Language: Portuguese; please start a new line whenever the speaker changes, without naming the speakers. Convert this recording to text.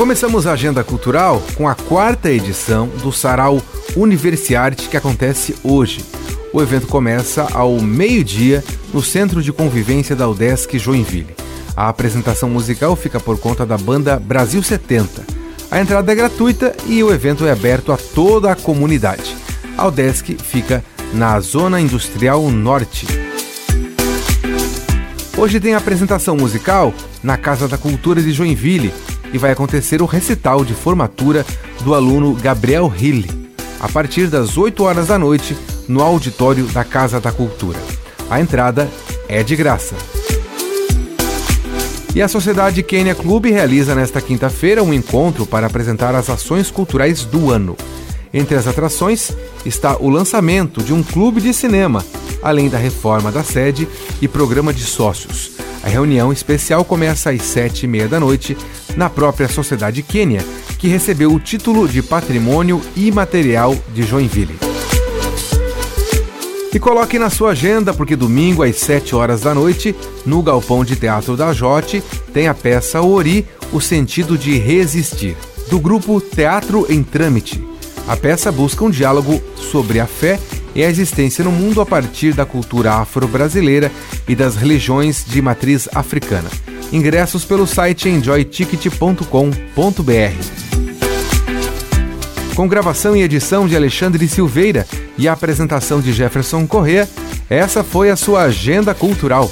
Começamos a agenda cultural com a quarta edição do Sarau Universiarte que acontece hoje. O evento começa ao meio-dia no Centro de Convivência da UDESC Joinville. A apresentação musical fica por conta da banda Brasil 70. A entrada é gratuita e o evento é aberto a toda a comunidade. A UDESC fica na Zona Industrial Norte. Hoje tem apresentação musical na Casa da Cultura de Joinville, e vai acontecer o recital de formatura do aluno Gabriel Hill, a partir das 8 horas da noite, no auditório da Casa da Cultura. A entrada é de graça. E a Sociedade Kenya Clube realiza nesta quinta-feira um encontro para apresentar as ações culturais do ano. Entre as atrações está o lançamento de um clube de cinema, além da reforma da sede e programa de sócios. A reunião especial começa às sete e meia da noite na própria Sociedade Quênia, que recebeu o título de Patrimônio Imaterial de Joinville. E coloque na sua agenda, porque domingo às 7 horas da noite, no Galpão de Teatro da Jote, tem a peça Ori, O Sentido de Resistir, do grupo Teatro em Trâmite. A peça busca um diálogo sobre a fé e a existência no mundo a partir da cultura afro-brasileira e das religiões de matriz africana. Ingressos pelo site enjoyticket.com.br. Com gravação e edição de Alexandre Silveira e a apresentação de Jefferson Corrêa, essa foi a sua agenda cultural.